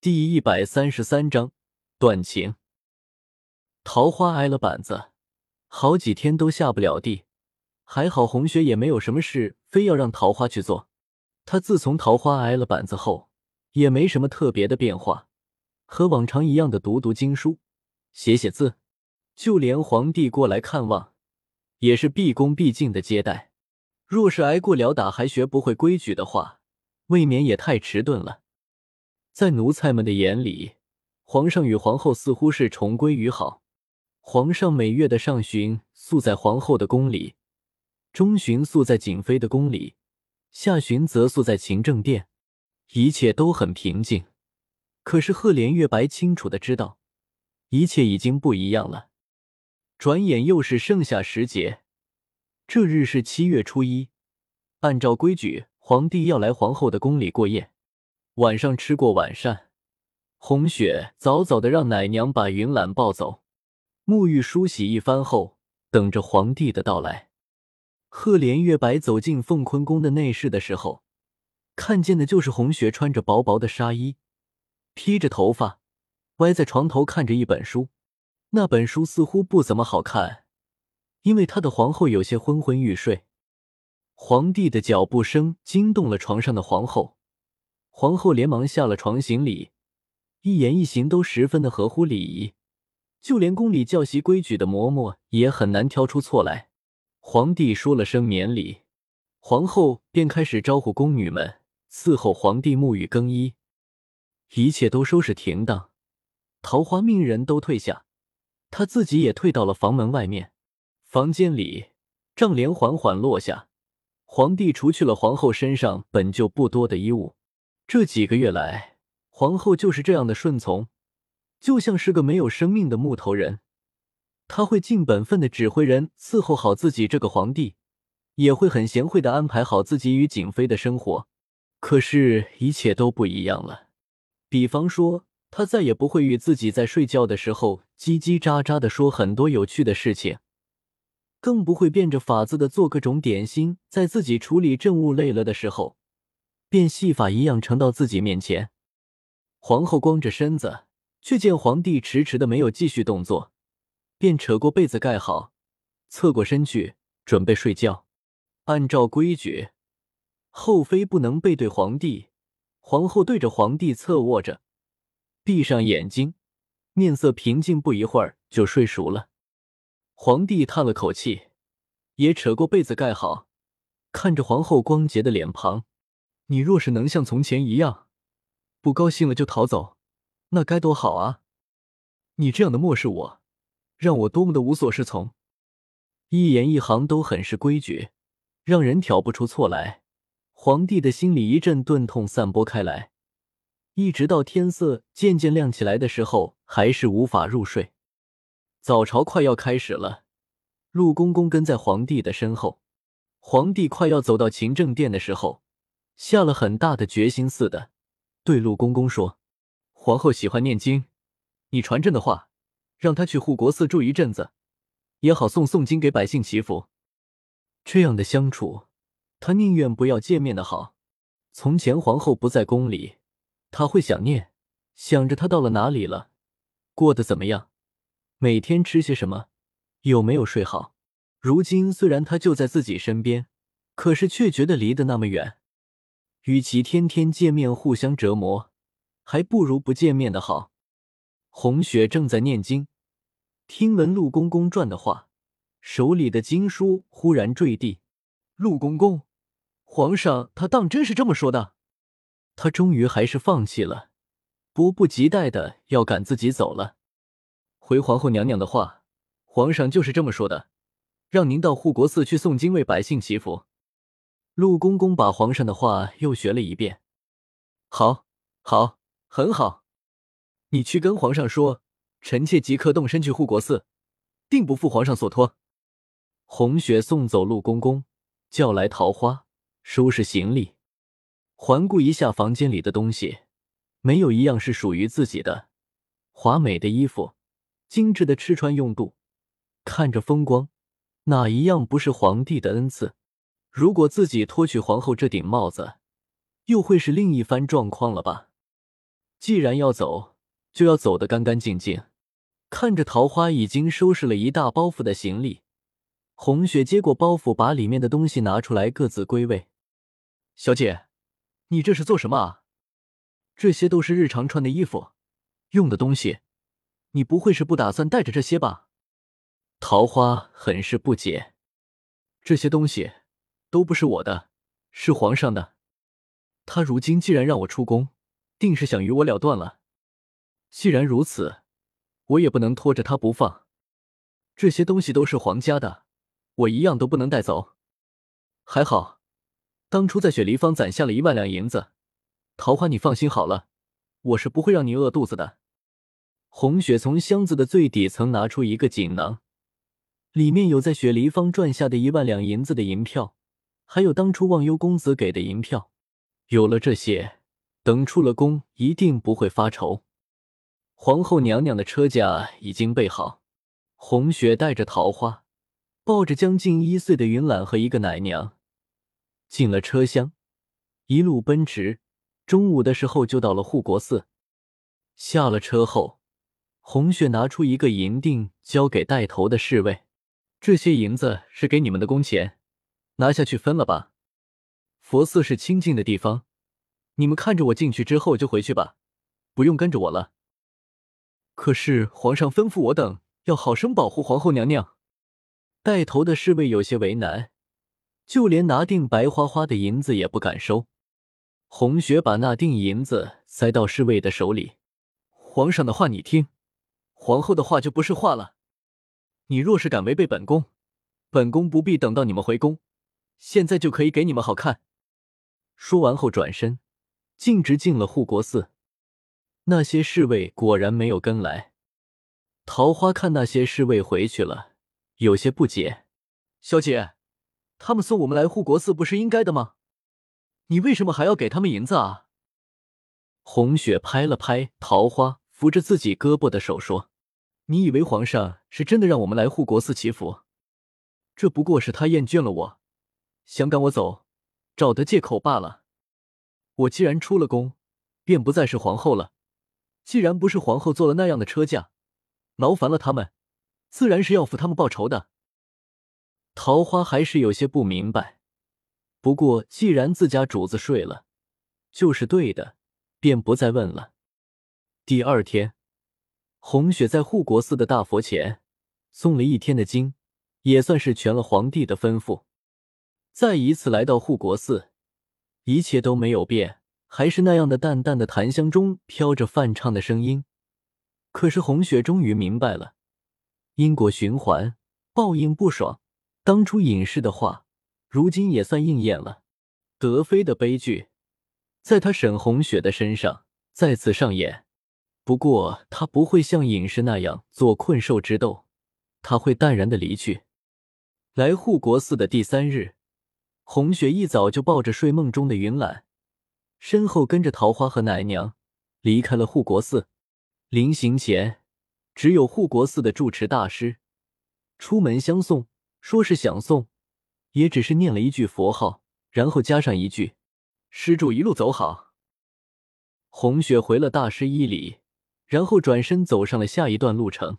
第一百三十三章断情。桃花挨了板子，好几天都下不了地。还好红雪也没有什么事，非要让桃花去做。他自从桃花挨了板子后，也没什么特别的变化，和往常一样的读读经书，写写字。就连皇帝过来看望，也是毕恭毕敬的接待。若是挨过了打还学不会规矩的话，未免也太迟钝了。在奴才们的眼里，皇上与皇后似乎是重归于好。皇上每月的上旬宿在皇后的宫里，中旬宿在景妃的宫里，下旬则宿在勤政殿，一切都很平静。可是赫连月白清楚的知道，一切已经不一样了。转眼又是盛夏时节，这日是七月初一，按照规矩，皇帝要来皇后的宫里过夜。晚上吃过晚膳，红雪早早的让奶娘把云岚抱走，沐浴梳洗一番后，等着皇帝的到来。赫连月白走进凤坤宫的内室的时候，看见的就是红雪穿着薄薄的纱衣，披着头发，歪在床头看着一本书。那本书似乎不怎么好看，因为他的皇后有些昏昏欲睡。皇帝的脚步声惊动了床上的皇后。皇后连忙下了床行礼，一言一行都十分的合乎礼仪，就连宫里教习规矩的嬷嬷也很难挑出错来。皇帝说了声免礼，皇后便开始招呼宫女们伺候皇帝沐浴更衣，一切都收拾停当。桃花命人都退下，她自己也退到了房门外面。房间里帐帘缓缓落下，皇帝除去了皇后身上本就不多的衣物。这几个月来，皇后就是这样的顺从，就像是个没有生命的木头人。她会尽本分的指挥人伺候好自己这个皇帝，也会很贤惠的安排好自己与景妃的生活。可是，一切都不一样了。比方说，她再也不会与自己在睡觉的时候叽叽喳喳的说很多有趣的事情，更不会变着法子的做各种点心，在自己处理政务累了的时候。便戏法一样呈到自己面前，皇后光着身子，却见皇帝迟迟的没有继续动作，便扯过被子盖好，侧过身去准备睡觉。按照规矩，后妃不能背对皇帝，皇后对着皇帝侧卧着，闭上眼睛，面色平静，不一会儿就睡熟了。皇帝叹了口气，也扯过被子盖好，看着皇后光洁的脸庞。你若是能像从前一样，不高兴了就逃走，那该多好啊！你这样的漠视我，让我多么的无所适从。一言一行都很是规矩，让人挑不出错来。皇帝的心里一阵钝痛散播开来，一直到天色渐渐亮起来的时候，还是无法入睡。早朝快要开始了，陆公公跟在皇帝的身后。皇帝快要走到勤政殿的时候。下了很大的决心似的，对陆公公说：“皇后喜欢念经，你传朕的话，让她去护国寺住一阵子，也好诵诵经给百姓祈福。这样的相处，他宁愿不要见面的好。从前皇后不在宫里，他会想念，想着她到了哪里了，过得怎么样，每天吃些什么，有没有睡好。如今虽然他就在自己身边，可是却觉得离得那么远。”与其天天见面互相折磨，还不如不见面的好。红雪正在念经，听闻陆公公传的话，手里的经书忽然坠地。陆公公，皇上他当真是这么说的？他终于还是放弃了，迫不及待的要赶自己走了。回皇后娘娘的话，皇上就是这么说的，让您到护国寺去诵经为百姓祈福。陆公公把皇上的话又学了一遍。好，好，很好。你去跟皇上说，臣妾即刻动身去护国寺，定不负皇上所托。红雪送走陆公公，叫来桃花，收拾行李，环顾一下房间里的东西，没有一样是属于自己的。华美的衣服，精致的吃穿用度，看着风光，哪一样不是皇帝的恩赐？如果自己脱去皇后这顶帽子，又会是另一番状况了吧？既然要走，就要走得干干净净。看着桃花已经收拾了一大包袱的行李，红雪接过包袱，把里面的东西拿出来，各自归位。小姐，你这是做什么啊？这些都是日常穿的衣服，用的东西，你不会是不打算带着这些吧？桃花很是不解，这些东西都不是我的，是皇上的。他如今既然让我出宫，定是想与我了断了。既然如此。我也不能拖着他不放，这些东西都是皇家的，我一样都不能带走。还好，当初在雪梨坊攒下了一万两银子，桃花，你放心好了，我是不会让你饿肚子的。红雪从箱子的最底层拿出一个锦囊，里面有在雪梨坊赚下的一万两银子的银票，还有当初忘忧公子给的银票。有了这些，等出了宫，一定不会发愁。皇后娘娘的车驾已经备好，红雪带着桃花，抱着将近一岁的云岚和一个奶娘，进了车厢，一路奔驰。中午的时候就到了护国寺。下了车后，红雪拿出一个银锭，交给带头的侍卫：“这些银子是给你们的工钱，拿下去分了吧。佛寺是清净的地方，你们看着我进去之后就回去吧，不用跟着我了。”可是皇上吩咐我等要好生保护皇后娘娘。带头的侍卫有些为难，就连拿锭白花花的银子也不敢收。红雪把那锭银子塞到侍卫的手里：“皇上的话你听，皇后的话就不是话了。你若是敢违背本宫，本宫不必等到你们回宫，现在就可以给你们好看。”说完后转身，径直进了护国寺。那些侍卫果然没有跟来。桃花看那些侍卫回去了，有些不解：“小姐，他们送我们来护国寺不是应该的吗？你为什么还要给他们银子啊？”红雪拍了拍桃花扶着自己胳膊的手说：“你以为皇上是真的让我们来护国寺祈福？这不过是他厌倦了我，想赶我走，找的借口罢了。我既然出了宫，便不再是皇后了。”既然不是皇后做了那样的车驾，劳烦了他们，自然是要付他们报仇的。桃花还是有些不明白，不过既然自家主子睡了，就是对的，便不再问了。第二天，红雪在护国寺的大佛前诵了一天的经，也算是全了皇帝的吩咐。再一次来到护国寺，一切都没有变。还是那样的淡淡的檀香中飘着泛唱的声音，可是红雪终于明白了，因果循环，报应不爽。当初隐士的话，如今也算应验了。德妃的悲剧，在他沈红雪的身上再次上演。不过他不会像隐士那样做困兽之斗，他会淡然的离去。来护国寺的第三日，红雪一早就抱着睡梦中的云岚。身后跟着桃花和奶娘离开了护国寺。临行前，只有护国寺的住持大师出门相送，说是想送，也只是念了一句佛号，然后加上一句“施主一路走好”。红雪回了大师一礼，然后转身走上了下一段路程。